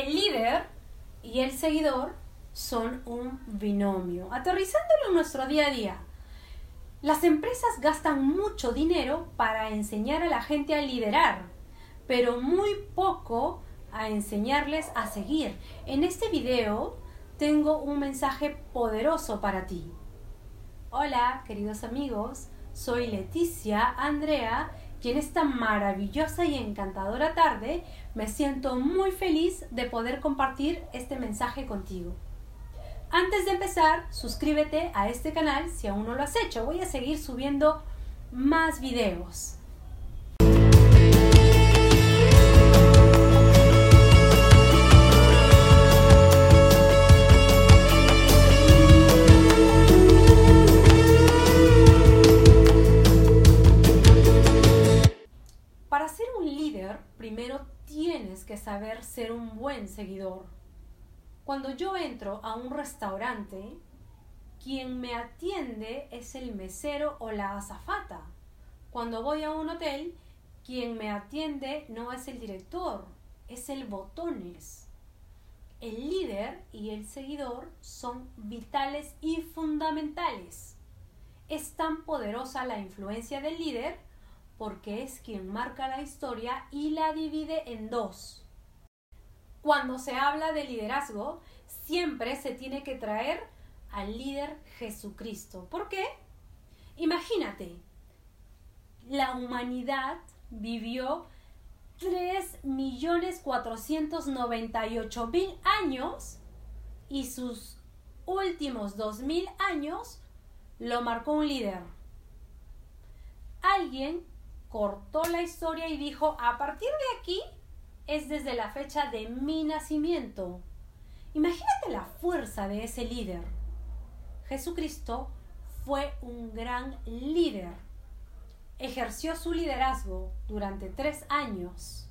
El líder y el seguidor son un binomio. Aterrizándolo en nuestro día a día. Las empresas gastan mucho dinero para enseñar a la gente a liderar, pero muy poco a enseñarles a seguir. En este video tengo un mensaje poderoso para ti. Hola, queridos amigos, soy Leticia Andrea y en esta maravillosa y encantadora tarde me siento muy feliz de poder compartir este mensaje contigo. Antes de empezar, suscríbete a este canal si aún no lo has hecho. Voy a seguir subiendo más videos. Un líder, primero tienes que saber ser un buen seguidor. Cuando yo entro a un restaurante, quien me atiende es el mesero o la azafata. Cuando voy a un hotel, quien me atiende no es el director, es el botones. El líder y el seguidor son vitales y fundamentales. Es tan poderosa la influencia del líder porque es quien marca la historia y la divide en dos. Cuando se habla de liderazgo, siempre se tiene que traer al líder Jesucristo. ¿Por qué? Imagínate, la humanidad vivió 3.498.000 años y sus últimos 2.000 años lo marcó un líder. Alguien cortó la historia y dijo, a partir de aquí es desde la fecha de mi nacimiento. Imagínate la fuerza de ese líder. Jesucristo fue un gran líder. Ejerció su liderazgo durante tres años.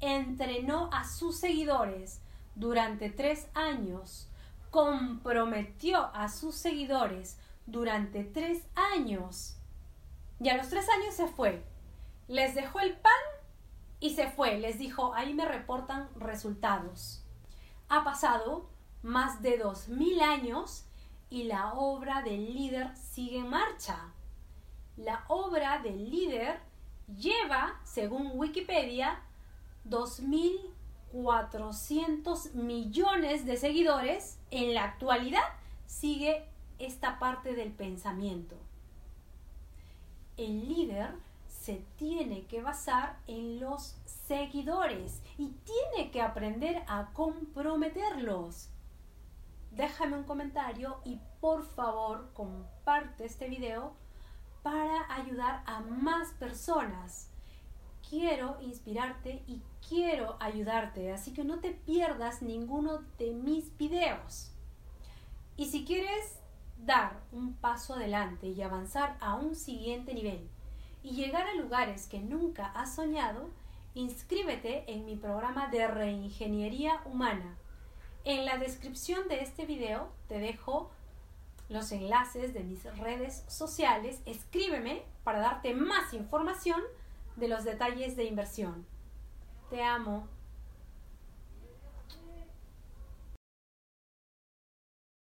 Entrenó a sus seguidores durante tres años. Comprometió a sus seguidores durante tres años. Y a los tres años se fue. Les dejó el pan y se fue, les dijo, ahí me reportan resultados. Ha pasado más de dos mil años y la obra del líder sigue en marcha. La obra del líder lleva, según Wikipedia, 2.400 millones de seguidores. En la actualidad sigue esta parte del pensamiento. El líder se tiene que basar en los seguidores y tiene que aprender a comprometerlos. Déjame un comentario y por favor comparte este video para ayudar a más personas. Quiero inspirarte y quiero ayudarte, así que no te pierdas ninguno de mis videos. Y si quieres dar un paso adelante y avanzar a un siguiente nivel, y llegar a lugares que nunca has soñado, inscríbete en mi programa de reingeniería humana. En la descripción de este video te dejo los enlaces de mis redes sociales. Escríbeme para darte más información de los detalles de inversión. Te amo.